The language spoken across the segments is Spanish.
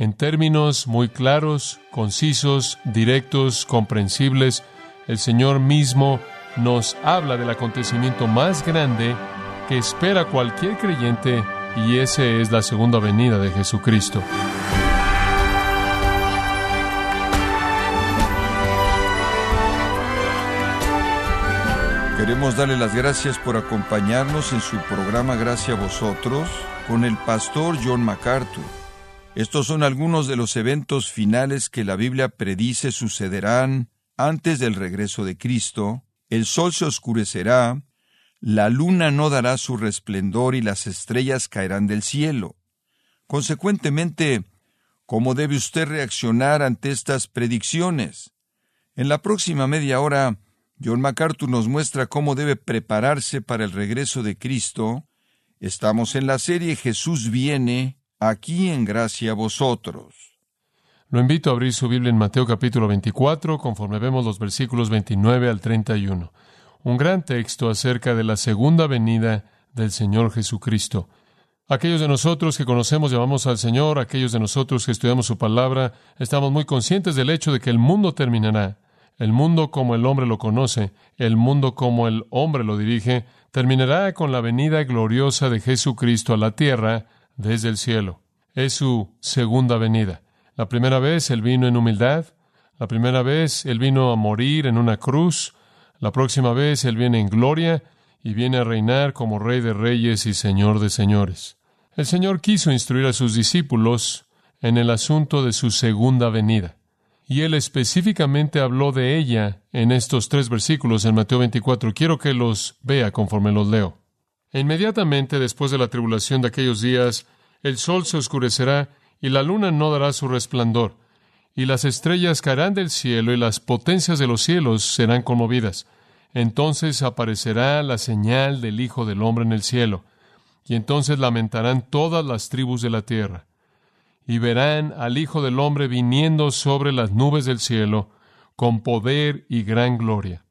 En términos muy claros, concisos, directos, comprensibles, el Señor mismo nos habla del acontecimiento más grande que espera cualquier creyente y ese es la segunda venida de Jesucristo. Queremos darle las gracias por acompañarnos en su programa Gracia a vosotros con el pastor John MacArthur. Estos son algunos de los eventos finales que la Biblia predice sucederán antes del regreso de Cristo. El sol se oscurecerá, la luna no dará su resplendor y las estrellas caerán del cielo. Consecuentemente, ¿cómo debe usted reaccionar ante estas predicciones? En la próxima media hora, John MacArthur nos muestra cómo debe prepararse para el regreso de Cristo. Estamos en la serie Jesús viene, aquí en gracia vosotros. Lo invito a abrir su Biblia en Mateo capítulo 24, conforme vemos los versículos 29 al 31. Un gran texto acerca de la segunda venida del Señor Jesucristo. Aquellos de nosotros que conocemos, llamamos al Señor, aquellos de nosotros que estudiamos su palabra, estamos muy conscientes del hecho de que el mundo terminará el mundo como el hombre lo conoce, el mundo como el hombre lo dirige, terminará con la venida gloriosa de Jesucristo a la tierra desde el cielo. Es su segunda venida. La primera vez Él vino en humildad, la primera vez Él vino a morir en una cruz, la próxima vez Él viene en gloria y viene a reinar como Rey de Reyes y Señor de Señores. El Señor quiso instruir a sus discípulos en el asunto de su segunda venida y él específicamente habló de ella en estos tres versículos en Mateo 24. Quiero que los vea conforme los leo. Inmediatamente después de la tribulación de aquellos días, el sol se oscurecerá y la luna no dará su resplandor, y las estrellas caerán del cielo y las potencias de los cielos serán conmovidas. Entonces aparecerá la señal del Hijo del Hombre en el cielo, y entonces lamentarán todas las tribus de la tierra y verán al Hijo del Hombre viniendo sobre las nubes del cielo con poder y gran gloria.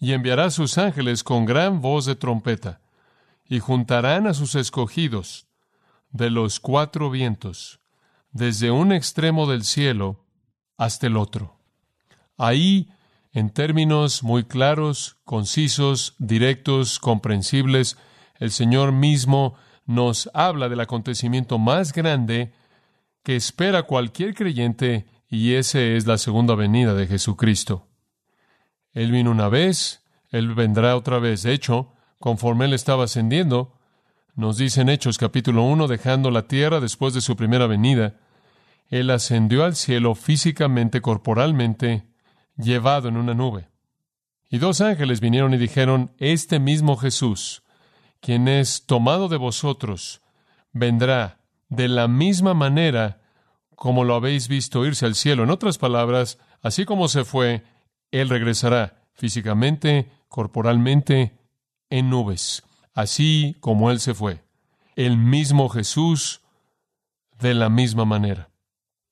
Y enviará sus ángeles con gran voz de trompeta, y juntarán a sus escogidos de los cuatro vientos, desde un extremo del cielo hasta el otro. Ahí, en términos muy claros, concisos, directos, comprensibles, el Señor mismo nos habla del acontecimiento más grande que espera cualquier creyente y ese es la segunda venida de Jesucristo. Él vino una vez, Él vendrá otra vez. De hecho, conforme Él estaba ascendiendo, nos dice en Hechos capítulo 1, dejando la tierra después de su primera venida, Él ascendió al cielo físicamente, corporalmente, llevado en una nube. Y dos ángeles vinieron y dijeron, Este mismo Jesús, quien es tomado de vosotros, vendrá de la misma manera como lo habéis visto irse al cielo. En otras palabras, así como se fue, Él regresará físicamente, corporalmente, en nubes, así como Él se fue. El mismo Jesús de la misma manera.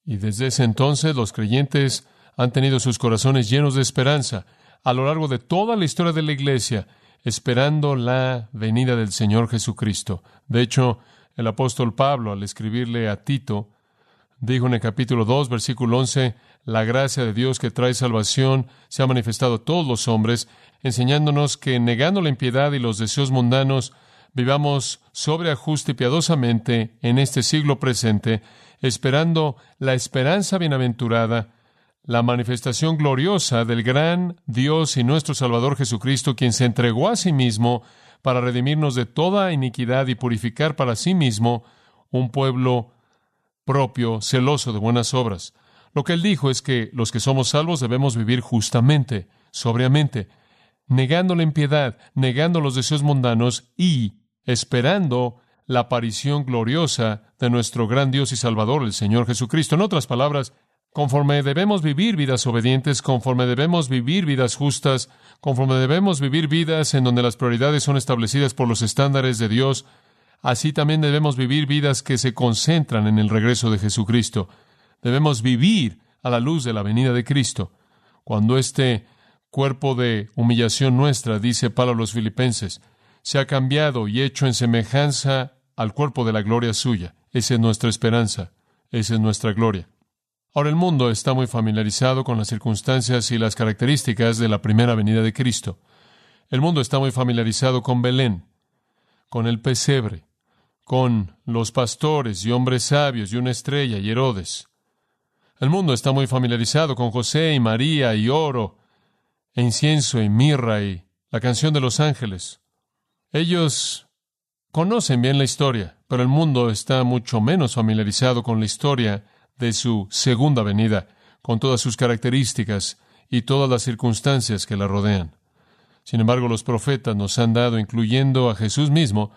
Y desde ese entonces los creyentes han tenido sus corazones llenos de esperanza a lo largo de toda la historia de la Iglesia, esperando la venida del Señor Jesucristo. De hecho, el apóstol Pablo, al escribirle a Tito, dijo en el capítulo 2, versículo 11, la gracia de Dios que trae salvación se ha manifestado a todos los hombres, enseñándonos que negando la impiedad y los deseos mundanos, vivamos sobre ajuste y piadosamente en este siglo presente, esperando la esperanza bienaventurada, la manifestación gloriosa del gran Dios y nuestro Salvador Jesucristo, quien se entregó a sí mismo para redimirnos de toda iniquidad y purificar para sí mismo un pueblo propio, celoso de buenas obras. Lo que él dijo es que los que somos salvos debemos vivir justamente, sobriamente, negando la impiedad, negando los deseos mundanos y esperando la aparición gloriosa de nuestro gran Dios y Salvador, el Señor Jesucristo. En otras palabras, conforme debemos vivir vidas obedientes, conforme debemos vivir vidas justas, conforme debemos vivir vidas en donde las prioridades son establecidas por los estándares de Dios, así también debemos vivir vidas que se concentran en el regreso de Jesucristo. Debemos vivir a la luz de la venida de Cristo. Cuando este cuerpo de humillación nuestra, dice Pablo a los filipenses, se ha cambiado y hecho en semejanza al cuerpo de la gloria suya. Esa es nuestra esperanza. esa es nuestra gloria. Ahora el mundo está muy familiarizado con las circunstancias y las características de la primera venida de Cristo. El mundo está muy familiarizado con Belén, con el pesebre, con los pastores y hombres sabios y una estrella y Herodes. El mundo está muy familiarizado con José y María y oro, e incienso y mirra y la canción de los ángeles. Ellos conocen bien la historia, pero el mundo está mucho menos familiarizado con la historia de su segunda venida, con todas sus características y todas las circunstancias que la rodean. Sin embargo, los profetas nos han dado, incluyendo a Jesús mismo,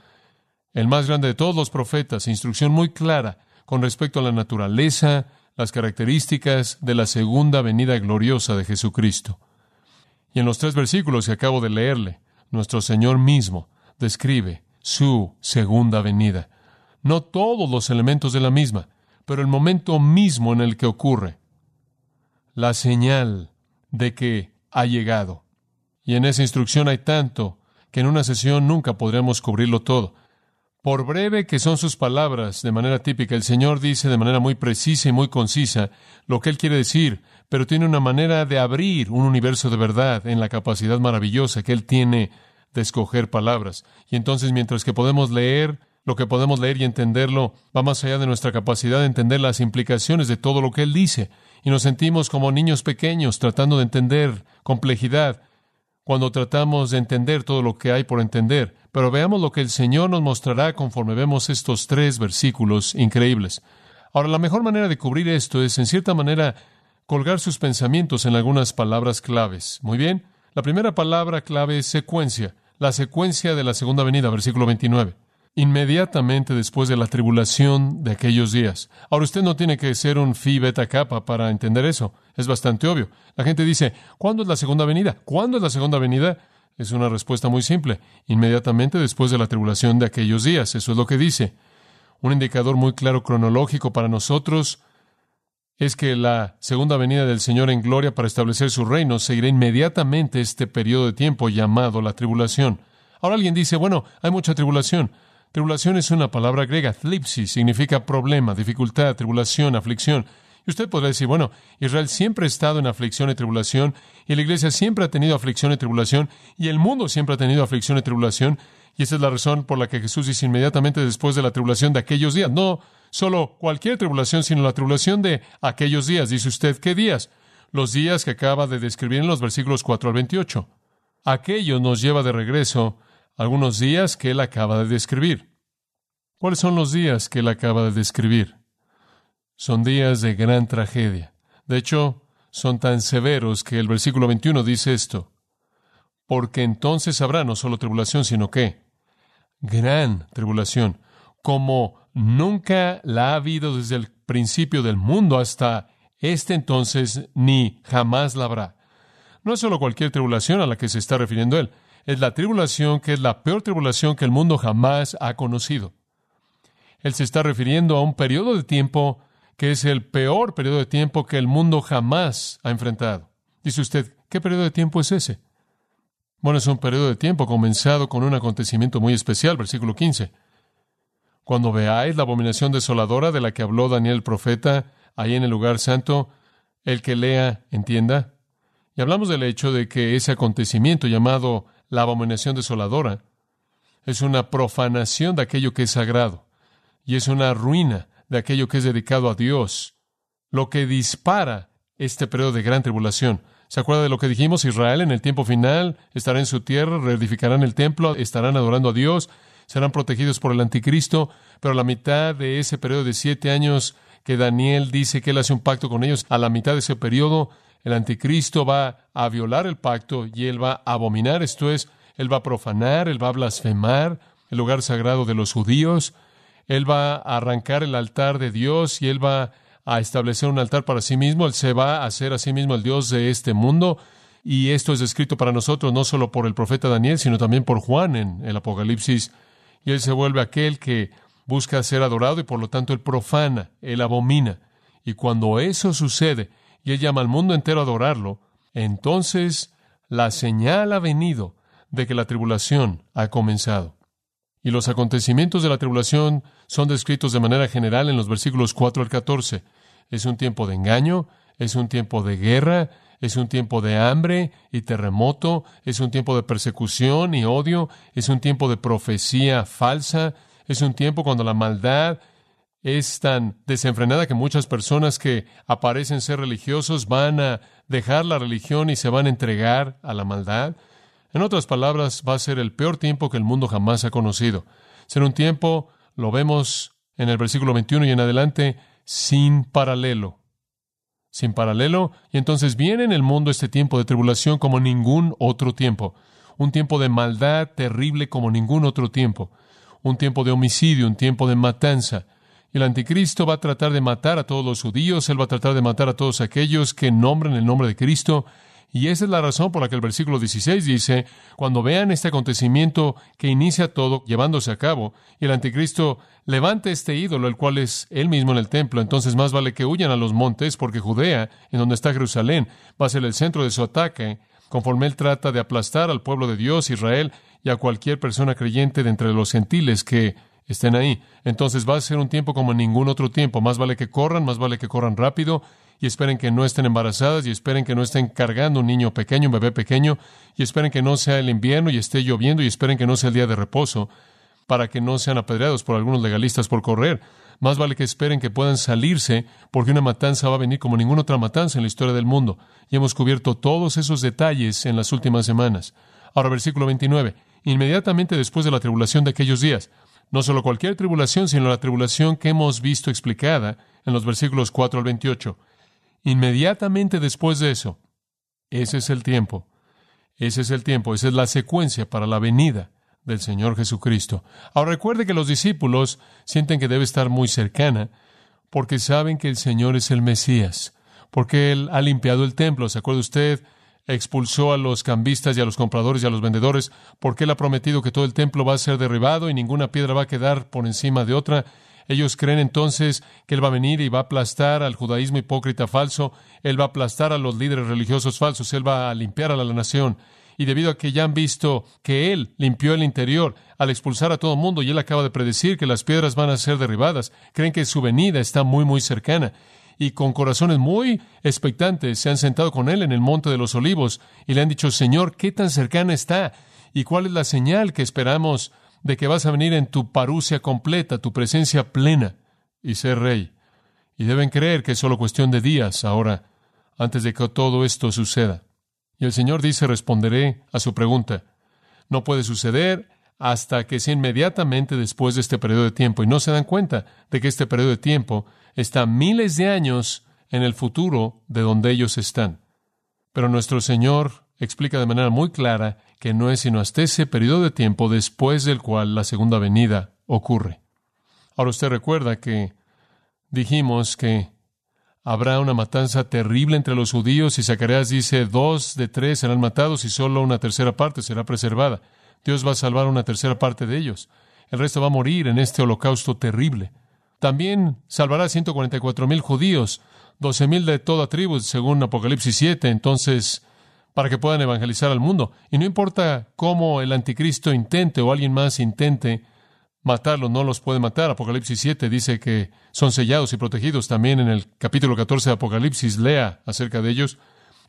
el más grande de todos los profetas, instrucción muy clara con respecto a la naturaleza, las características de la segunda venida gloriosa de Jesucristo. Y en los tres versículos que acabo de leerle, nuestro Señor mismo describe su segunda venida. No todos los elementos de la misma, pero el momento mismo en el que ocurre. La señal de que ha llegado. Y en esa instrucción hay tanto que en una sesión nunca podremos cubrirlo todo. Por breve que son sus palabras, de manera típica, el Señor dice de manera muy precisa y muy concisa lo que Él quiere decir, pero tiene una manera de abrir un universo de verdad en la capacidad maravillosa que Él tiene de escoger palabras. Y entonces, mientras que podemos leer lo que podemos leer y entenderlo, va más allá de nuestra capacidad de entender las implicaciones de todo lo que Él dice. Y nos sentimos como niños pequeños tratando de entender complejidad cuando tratamos de entender todo lo que hay por entender. Pero veamos lo que el Señor nos mostrará conforme vemos estos tres versículos increíbles. Ahora, la mejor manera de cubrir esto es, en cierta manera, colgar sus pensamientos en algunas palabras claves. Muy bien. La primera palabra clave es secuencia, la secuencia de la segunda venida, versículo 29 inmediatamente después de la tribulación de aquellos días. Ahora usted no tiene que ser un phi beta kappa para entender eso. Es bastante obvio. La gente dice, ¿cuándo es la segunda venida? ¿Cuándo es la segunda venida? Es una respuesta muy simple. Inmediatamente después de la tribulación de aquellos días. Eso es lo que dice. Un indicador muy claro cronológico para nosotros es que la segunda venida del Señor en gloria para establecer su reino seguirá inmediatamente este periodo de tiempo llamado la tribulación. Ahora alguien dice, bueno, hay mucha tribulación. Tribulación es una palabra griega, thlipsis, significa problema, dificultad, tribulación, aflicción. Y usted podrá decir, bueno, Israel siempre ha estado en aflicción y tribulación, y la iglesia siempre ha tenido aflicción y tribulación, y el mundo siempre ha tenido aflicción y tribulación, y esa es la razón por la que Jesús dice inmediatamente después de la tribulación de aquellos días. No solo cualquier tribulación, sino la tribulación de aquellos días. Dice usted, ¿qué días? Los días que acaba de describir en los versículos 4 al 28. Aquello nos lleva de regreso algunos días que él acaba de describir. ¿Cuáles son los días que él acaba de describir? Son días de gran tragedia. De hecho, son tan severos que el versículo 21 dice esto. Porque entonces habrá no solo tribulación, sino que gran tribulación, como nunca la ha habido desde el principio del mundo hasta este entonces, ni jamás la habrá. No es solo cualquier tribulación a la que se está refiriendo él es la tribulación que es la peor tribulación que el mundo jamás ha conocido. Él se está refiriendo a un periodo de tiempo que es el peor periodo de tiempo que el mundo jamás ha enfrentado. Dice usted, ¿qué periodo de tiempo es ese? Bueno, es un periodo de tiempo comenzado con un acontecimiento muy especial, versículo 15. Cuando veáis la abominación desoladora de la que habló Daniel el profeta ahí en el lugar santo, el que lea entienda. Y hablamos del hecho de que ese acontecimiento llamado la abominación desoladora, es una profanación de aquello que es sagrado y es una ruina de aquello que es dedicado a Dios, lo que dispara este periodo de gran tribulación. ¿Se acuerda de lo que dijimos? Israel en el tiempo final estará en su tierra, reedificarán el templo, estarán adorando a Dios, serán protegidos por el anticristo, pero a la mitad de ese periodo de siete años que Daniel dice que él hace un pacto con ellos, a la mitad de ese periodo el anticristo va a violar el pacto y él va a abominar, esto es, él va a profanar, él va a blasfemar el lugar sagrado de los judíos, él va a arrancar el altar de Dios y él va a establecer un altar para sí mismo, él se va a hacer a sí mismo el Dios de este mundo. Y esto es escrito para nosotros no solo por el profeta Daniel, sino también por Juan en el Apocalipsis. Y él se vuelve aquel que busca ser adorado y por lo tanto él profana, él abomina. Y cuando eso sucede, y él llama al mundo entero a adorarlo, entonces la señal ha venido de que la tribulación ha comenzado. Y los acontecimientos de la tribulación son descritos de manera general en los versículos 4 al 14. Es un tiempo de engaño, es un tiempo de guerra, es un tiempo de hambre y terremoto, es un tiempo de persecución y odio, es un tiempo de profecía falsa, es un tiempo cuando la maldad es tan desenfrenada que muchas personas que aparecen ser religiosos van a dejar la religión y se van a entregar a la maldad. En otras palabras, va a ser el peor tiempo que el mundo jamás ha conocido. Será un tiempo, lo vemos en el versículo 21 y en adelante, sin paralelo. Sin paralelo, y entonces viene en el mundo este tiempo de tribulación como ningún otro tiempo. Un tiempo de maldad terrible como ningún otro tiempo. Un tiempo de homicidio, un tiempo de matanza, el anticristo va a tratar de matar a todos los judíos, él va a tratar de matar a todos aquellos que nombren el nombre de Cristo. Y esa es la razón por la que el versículo 16 dice, cuando vean este acontecimiento que inicia todo llevándose a cabo, y el anticristo levante este ídolo, el cual es él mismo en el templo, entonces más vale que huyan a los montes, porque Judea, en donde está Jerusalén, va a ser el centro de su ataque, conforme él trata de aplastar al pueblo de Dios, Israel, y a cualquier persona creyente de entre los gentiles que estén ahí. Entonces va a ser un tiempo como ningún otro tiempo. Más vale que corran, más vale que corran rápido y esperen que no estén embarazadas y esperen que no estén cargando un niño pequeño, un bebé pequeño y esperen que no sea el invierno y esté lloviendo y esperen que no sea el día de reposo para que no sean apedreados por algunos legalistas por correr. Más vale que esperen que puedan salirse porque una matanza va a venir como ninguna otra matanza en la historia del mundo. Y hemos cubierto todos esos detalles en las últimas semanas. Ahora versículo 29. Inmediatamente después de la tribulación de aquellos días, no solo cualquier tribulación, sino la tribulación que hemos visto explicada en los versículos 4 al 28. Inmediatamente después de eso, ese es el tiempo. Ese es el tiempo, esa es la secuencia para la venida del Señor Jesucristo. Ahora recuerde que los discípulos sienten que debe estar muy cercana porque saben que el Señor es el Mesías, porque Él ha limpiado el templo. ¿Se acuerda usted? Expulsó a los cambistas y a los compradores y a los vendedores, porque él ha prometido que todo el templo va a ser derribado y ninguna piedra va a quedar por encima de otra. Ellos creen entonces que Él va a venir y va a aplastar al judaísmo hipócrita falso, Él va a aplastar a los líderes religiosos falsos, Él va a limpiar a la nación. Y debido a que ya han visto que Él limpió el interior al expulsar a todo mundo y Él acaba de predecir que las piedras van a ser derribadas, creen que su venida está muy, muy cercana y con corazones muy expectantes se han sentado con él en el monte de los olivos y le han dicho, Señor, ¿qué tan cercana está? ¿Y cuál es la señal que esperamos de que vas a venir en tu parucia completa, tu presencia plena y ser rey? Y deben creer que es solo cuestión de días ahora, antes de que todo esto suceda. Y el Señor dice, responderé a su pregunta. No puede suceder hasta que sea inmediatamente después de este periodo de tiempo. Y no se dan cuenta de que este periodo de tiempo está miles de años en el futuro de donde ellos están. Pero nuestro Señor explica de manera muy clara que no es sino hasta ese periodo de tiempo después del cual la segunda venida ocurre. Ahora usted recuerda que dijimos que habrá una matanza terrible entre los judíos y Zacarías dice dos de tres serán matados y solo una tercera parte será preservada. Dios va a salvar una tercera parte de ellos. El resto va a morir en este holocausto terrible. También salvará a 144 mil judíos, 12 mil de toda tribu, según Apocalipsis 7, entonces, para que puedan evangelizar al mundo. Y no importa cómo el anticristo intente o alguien más intente matarlos, no los puede matar. Apocalipsis 7 dice que son sellados y protegidos. También en el capítulo 14 de Apocalipsis lea acerca de ellos.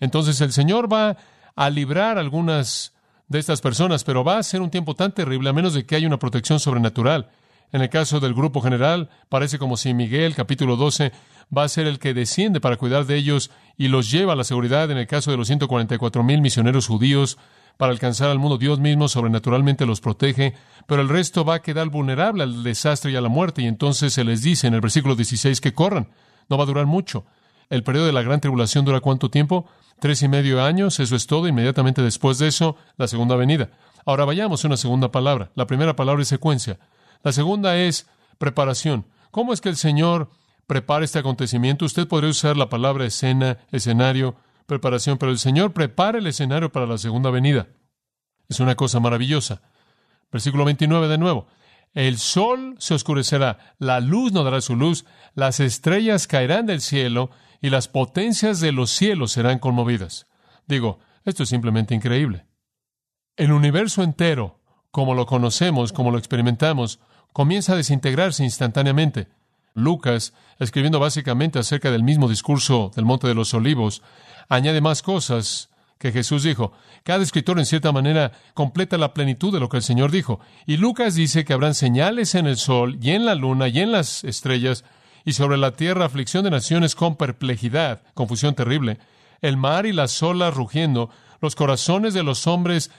Entonces el Señor va a librar algunas de estas personas, pero va a ser un tiempo tan terrible a menos de que haya una protección sobrenatural. En el caso del grupo general, parece como si Miguel, capítulo 12, va a ser el que desciende para cuidar de ellos y los lleva a la seguridad. En el caso de los 144 mil misioneros judíos, para alcanzar al mundo, Dios mismo sobrenaturalmente los protege, pero el resto va a quedar vulnerable al desastre y a la muerte. Y entonces se les dice en el versículo 16 que corran. No va a durar mucho. El periodo de la gran tribulación dura cuánto tiempo? Tres y medio años, eso es todo. Inmediatamente después de eso, la segunda venida. Ahora vayamos a una segunda palabra. La primera palabra es secuencia. La segunda es preparación. ¿Cómo es que el Señor prepara este acontecimiento? Usted podría usar la palabra escena, escenario, preparación, pero el Señor prepara el escenario para la segunda venida. Es una cosa maravillosa. Versículo 29 de nuevo. El sol se oscurecerá, la luz no dará su luz, las estrellas caerán del cielo y las potencias de los cielos serán conmovidas. Digo, esto es simplemente increíble. El universo entero como lo conocemos, como lo experimentamos, comienza a desintegrarse instantáneamente. Lucas, escribiendo básicamente acerca del mismo discurso del Monte de los Olivos, añade más cosas que Jesús dijo. Cada escritor, en cierta manera, completa la plenitud de lo que el Señor dijo. Y Lucas dice que habrán señales en el sol y en la luna y en las estrellas, y sobre la tierra aflicción de naciones con perplejidad, confusión terrible, el mar y las olas rugiendo, los corazones de los hombres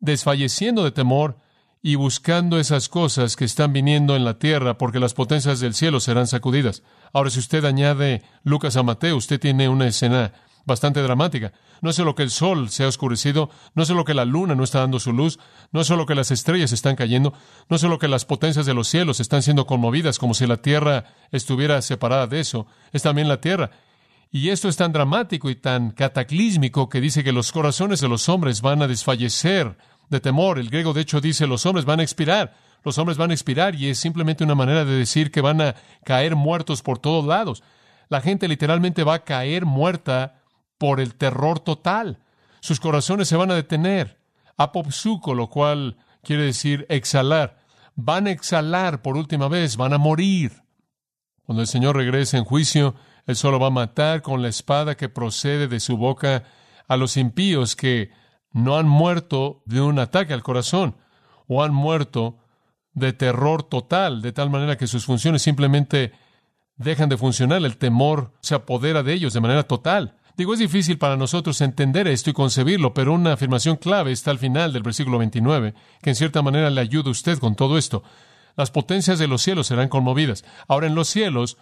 desfalleciendo de temor y buscando esas cosas que están viniendo en la tierra, porque las potencias del cielo serán sacudidas. Ahora, si usted añade Lucas a Mateo, usted tiene una escena bastante dramática. No es solo que el sol se ha oscurecido, no es solo que la luna no está dando su luz, no es solo que las estrellas están cayendo, no es solo que las potencias de los cielos están siendo conmovidas como si la tierra estuviera separada de eso, es también la tierra. Y esto es tan dramático y tan cataclísmico que dice que los corazones de los hombres van a desfallecer de temor. El griego, de hecho, dice los hombres van a expirar. Los hombres van a expirar y es simplemente una manera de decir que van a caer muertos por todos lados. La gente literalmente va a caer muerta por el terror total. Sus corazones se van a detener. Apopsuco, lo cual quiere decir exhalar. Van a exhalar por última vez, van a morir. Cuando el Señor regrese en juicio, Él solo va a matar con la espada que procede de su boca a los impíos que no han muerto de un ataque al corazón o han muerto de terror total, de tal manera que sus funciones simplemente dejan de funcionar, el temor se apodera de ellos de manera total. Digo, es difícil para nosotros entender esto y concebirlo, pero una afirmación clave está al final del versículo 29, que en cierta manera le ayuda a usted con todo esto. Las potencias de los cielos serán conmovidas. Ahora en los cielos,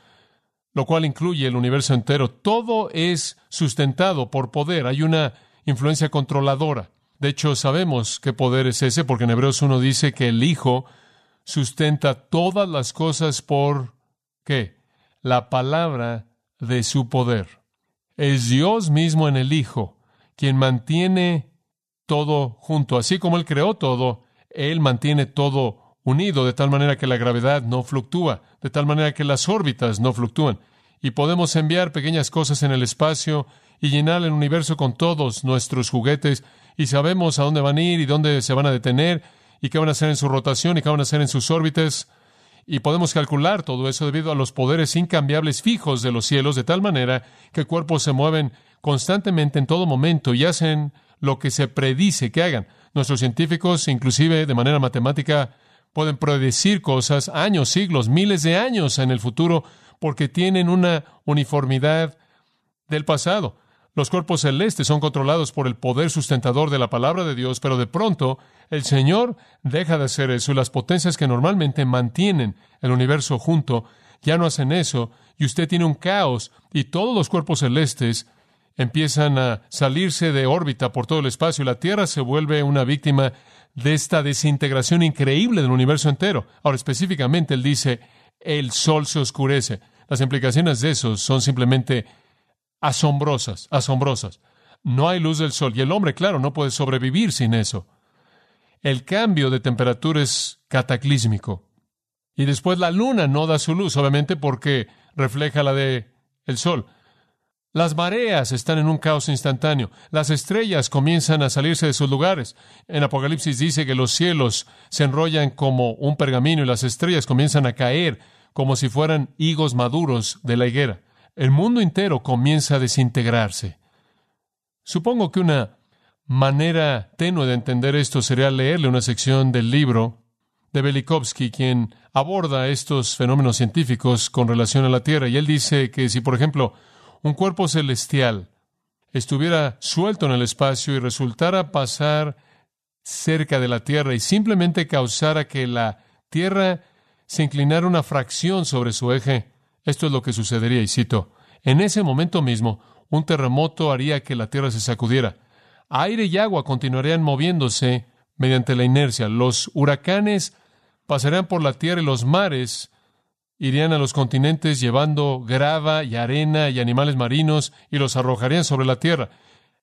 lo cual incluye el universo entero, todo es sustentado por poder. Hay una influencia controladora. De hecho, sabemos qué poder es ese, porque en Hebreos 1 dice que el Hijo sustenta todas las cosas por ¿qué? La palabra de su poder. Es Dios mismo en el Hijo quien mantiene todo junto. Así como Él creó todo, Él mantiene todo unido, de tal manera que la gravedad no fluctúa, de tal manera que las órbitas no fluctúan. Y podemos enviar pequeñas cosas en el espacio y llenar el universo con todos nuestros juguetes y sabemos a dónde van a ir y dónde se van a detener y qué van a hacer en su rotación y qué van a hacer en sus órbitas y podemos calcular todo eso debido a los poderes incambiables fijos de los cielos, de tal manera que cuerpos se mueven constantemente en todo momento y hacen lo que se predice que hagan. Nuestros científicos, inclusive de manera matemática, pueden predecir cosas años, siglos, miles de años en el futuro porque tienen una uniformidad del pasado. Los cuerpos celestes son controlados por el poder sustentador de la palabra de Dios, pero de pronto el Señor deja de hacer eso y las potencias que normalmente mantienen el universo junto ya no hacen eso y usted tiene un caos y todos los cuerpos celestes empiezan a salirse de órbita por todo el espacio y la Tierra se vuelve una víctima de esta desintegración increíble del universo entero. Ahora específicamente él dice, el sol se oscurece. Las implicaciones de eso son simplemente asombrosas, asombrosas. No hay luz del sol y el hombre, claro, no puede sobrevivir sin eso. El cambio de temperatura es cataclísmico. Y después la luna no da su luz, obviamente porque refleja la de el sol. Las mareas están en un caos instantáneo. Las estrellas comienzan a salirse de sus lugares. En Apocalipsis dice que los cielos se enrollan como un pergamino y las estrellas comienzan a caer como si fueran higos maduros de la higuera el mundo entero comienza a desintegrarse. Supongo que una manera tenue de entender esto sería leerle una sección del libro de Velikovsky, quien aborda estos fenómenos científicos con relación a la Tierra. Y él dice que si, por ejemplo, un cuerpo celestial estuviera suelto en el espacio y resultara pasar cerca de la Tierra y simplemente causara que la Tierra se inclinara una fracción sobre su eje, esto es lo que sucedería, y cito, en ese momento mismo, un terremoto haría que la tierra se sacudiera. Aire y agua continuarían moviéndose mediante la inercia. Los huracanes pasarían por la tierra y los mares irían a los continentes llevando grava y arena y animales marinos y los arrojarían sobre la tierra.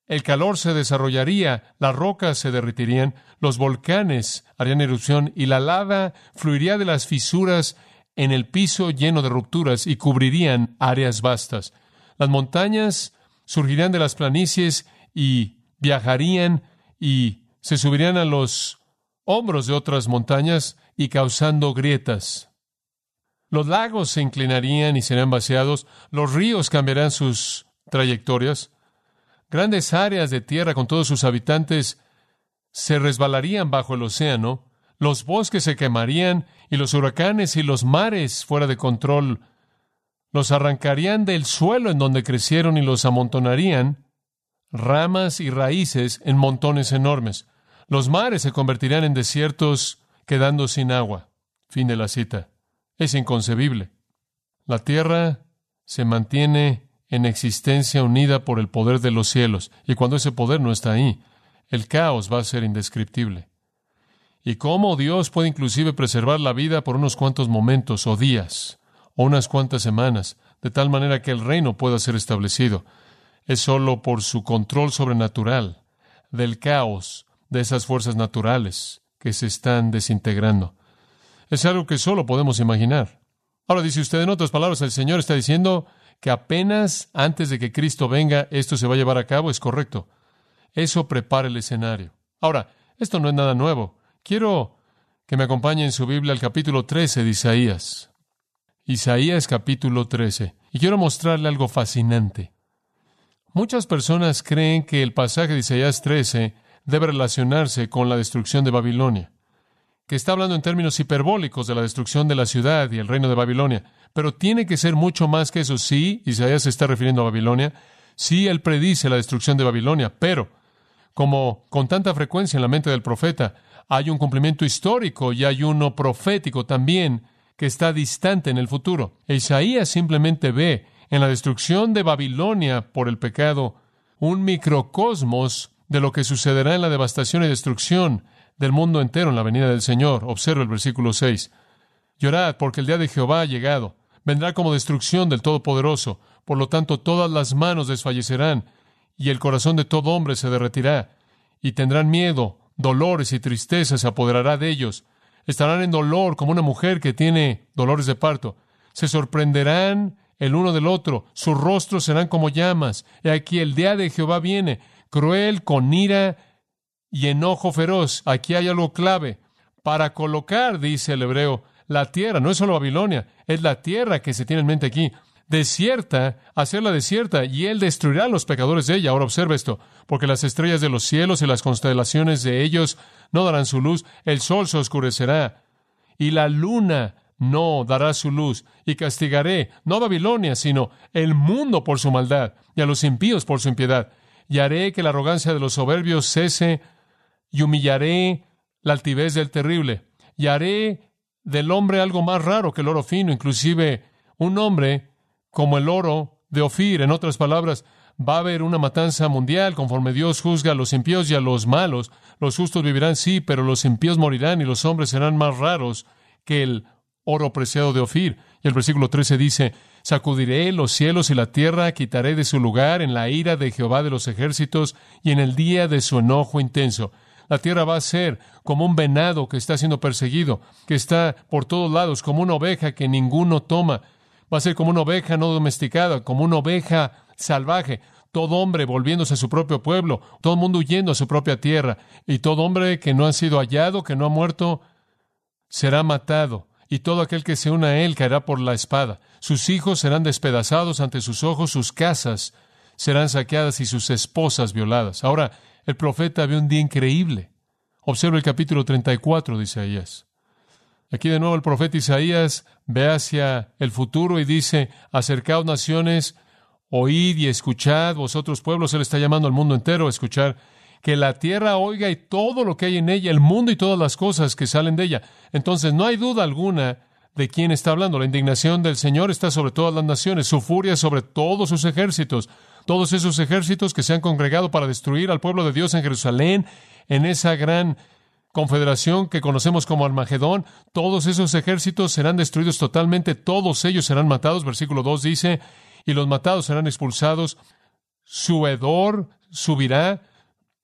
El calor se desarrollaría, las rocas se derretirían, los volcanes harían erupción y la lava fluiría de las fisuras en el piso lleno de rupturas y cubrirían áreas vastas. Las montañas surgirían de las planicies y viajarían y se subirían a los hombros de otras montañas y causando grietas. Los lagos se inclinarían y serían vaciados, los ríos cambiarán sus trayectorias, grandes áreas de tierra con todos sus habitantes se resbalarían bajo el océano, los bosques se quemarían y los huracanes y los mares fuera de control los arrancarían del suelo en donde crecieron y los amontonarían, ramas y raíces en montones enormes. Los mares se convertirían en desiertos quedando sin agua. Fin de la cita. Es inconcebible. La tierra se mantiene en existencia unida por el poder de los cielos, y cuando ese poder no está ahí, el caos va a ser indescriptible. Y cómo Dios puede inclusive preservar la vida por unos cuantos momentos o días o unas cuantas semanas, de tal manera que el reino pueda ser establecido. Es sólo por su control sobrenatural del caos de esas fuerzas naturales que se están desintegrando. Es algo que solo podemos imaginar. Ahora dice usted, en otras palabras, el Señor está diciendo que apenas antes de que Cristo venga esto se va a llevar a cabo, es correcto. Eso prepara el escenario. Ahora, esto no es nada nuevo. Quiero que me acompañe en su Biblia al capítulo 13 de Isaías. Isaías capítulo 13. Y quiero mostrarle algo fascinante. Muchas personas creen que el pasaje de Isaías 13 debe relacionarse con la destrucción de Babilonia, que está hablando en términos hiperbólicos de la destrucción de la ciudad y el reino de Babilonia, pero tiene que ser mucho más que eso. Sí, Isaías se está refiriendo a Babilonia, sí, él predice la destrucción de Babilonia, pero como con tanta frecuencia en la mente del profeta, hay un cumplimiento histórico y hay uno profético también que está distante en el futuro. Isaías simplemente ve en la destrucción de Babilonia por el pecado un microcosmos de lo que sucederá en la devastación y destrucción del mundo entero en la venida del Señor. Observa el versículo 6. Llorad porque el día de Jehová ha llegado. Vendrá como destrucción del Todopoderoso. Por lo tanto, todas las manos desfallecerán y el corazón de todo hombre se derretirá. Y tendrán miedo, dolores y tristeza se apoderará de ellos estarán en dolor como una mujer que tiene dolores de parto. Se sorprenderán el uno del otro, sus rostros serán como llamas. Y aquí el día de Jehová viene, cruel, con ira y enojo feroz. Aquí hay algo clave. Para colocar, dice el hebreo, la tierra, no es solo Babilonia, es la tierra que se tiene en mente aquí desierta, hacerla desierta, y Él destruirá a los pecadores de ella. Ahora observa esto, porque las estrellas de los cielos y las constelaciones de ellos no darán su luz, el sol se oscurecerá, y la luna no dará su luz, y castigaré no Babilonia, sino el mundo por su maldad, y a los impíos por su impiedad, y haré que la arrogancia de los soberbios cese, y humillaré la altivez del terrible, y haré del hombre algo más raro que el oro fino, inclusive un hombre como el oro de Ofir. En otras palabras, va a haber una matanza mundial conforme Dios juzga a los impíos y a los malos. Los justos vivirán, sí, pero los impíos morirán y los hombres serán más raros que el oro preciado de Ofir. Y el versículo 13 dice, sacudiré los cielos y la tierra, quitaré de su lugar en la ira de Jehová de los ejércitos y en el día de su enojo intenso. La tierra va a ser como un venado que está siendo perseguido, que está por todos lados, como una oveja que ninguno toma. Va a ser como una oveja no domesticada, como una oveja salvaje. Todo hombre volviéndose a su propio pueblo, todo mundo huyendo a su propia tierra, y todo hombre que no ha sido hallado, que no ha muerto, será matado, y todo aquel que se una a él caerá por la espada. Sus hijos serán despedazados ante sus ojos, sus casas serán saqueadas y sus esposas violadas. Ahora, el profeta ve un día increíble. Observa el capítulo 34 de Isaías. Aquí de nuevo el profeta Isaías ve hacia el futuro y dice, acercaos naciones, oíd y escuchad, vosotros pueblos, él está llamando al mundo entero a escuchar, que la tierra oiga y todo lo que hay en ella, el mundo y todas las cosas que salen de ella. Entonces no hay duda alguna de quién está hablando. La indignación del Señor está sobre todas las naciones, su furia sobre todos sus ejércitos, todos esos ejércitos que se han congregado para destruir al pueblo de Dios en Jerusalén, en esa gran confederación que conocemos como Armagedón, todos esos ejércitos serán destruidos totalmente, todos ellos serán matados. Versículo 2 dice, y los matados serán expulsados, su hedor subirá,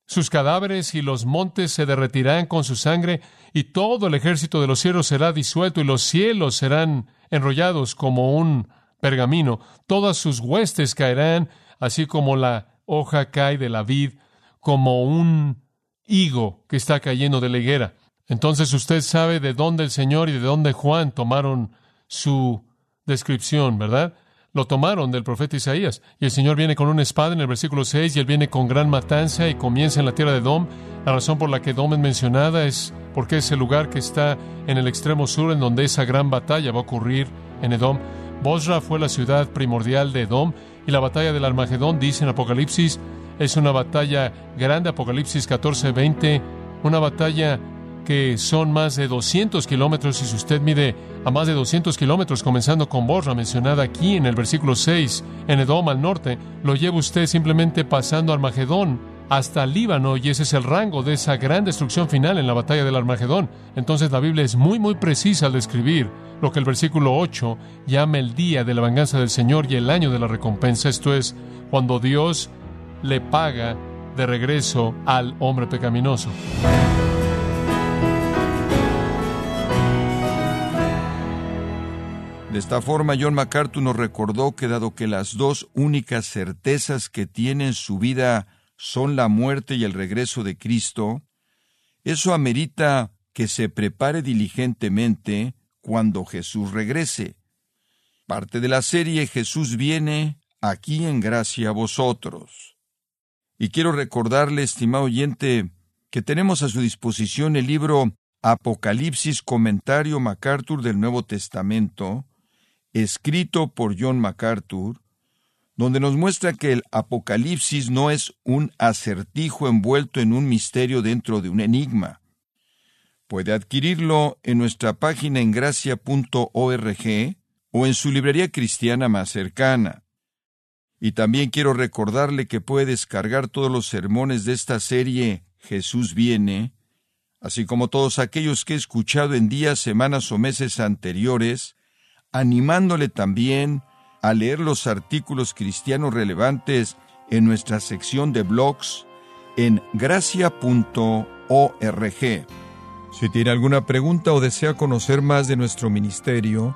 sus cadáveres y los montes se derretirán con su sangre, y todo el ejército de los cielos será disuelto, y los cielos serán enrollados como un pergamino, todas sus huestes caerán, así como la hoja cae de la vid, como un higo que está cayendo de la higuera. Entonces usted sabe de dónde el Señor y de dónde Juan tomaron su descripción, ¿verdad? Lo tomaron del profeta Isaías. Y el Señor viene con una espada en el versículo 6 y él viene con gran matanza y comienza en la tierra de Dom. La razón por la que Dom es mencionada es porque es el lugar que está en el extremo sur en donde esa gran batalla va a ocurrir en Edom. Bosra fue la ciudad primordial de Edom y la batalla del Armagedón, dice en Apocalipsis, es una batalla grande, Apocalipsis 14, 20, una batalla que son más de 200 kilómetros y si usted mide a más de 200 kilómetros, comenzando con Bosra, mencionada aquí en el versículo 6, en Edom al norte, lo lleva usted simplemente pasando Armagedón hasta Líbano y ese es el rango de esa gran destrucción final en la batalla del Armagedón. Entonces la Biblia es muy muy precisa al describir lo que el versículo 8 llama el día de la venganza del Señor y el año de la recompensa. Esto es cuando Dios le paga de regreso al hombre pecaminoso. De esta forma, John MacArthur nos recordó que dado que las dos únicas certezas que tiene en su vida son la muerte y el regreso de Cristo, eso amerita que se prepare diligentemente cuando Jesús regrese. Parte de la serie Jesús viene aquí en gracia a vosotros. Y quiero recordarle, estimado oyente, que tenemos a su disposición el libro Apocalipsis Comentario MacArthur del Nuevo Testamento, escrito por John MacArthur, donde nos muestra que el Apocalipsis no es un acertijo envuelto en un misterio dentro de un enigma. Puede adquirirlo en nuestra página en gracia.org o en su librería cristiana más cercana. Y también quiero recordarle que puede descargar todos los sermones de esta serie Jesús viene, así como todos aquellos que he escuchado en días, semanas o meses anteriores, animándole también a leer los artículos cristianos relevantes en nuestra sección de blogs en gracia.org. Si tiene alguna pregunta o desea conocer más de nuestro ministerio,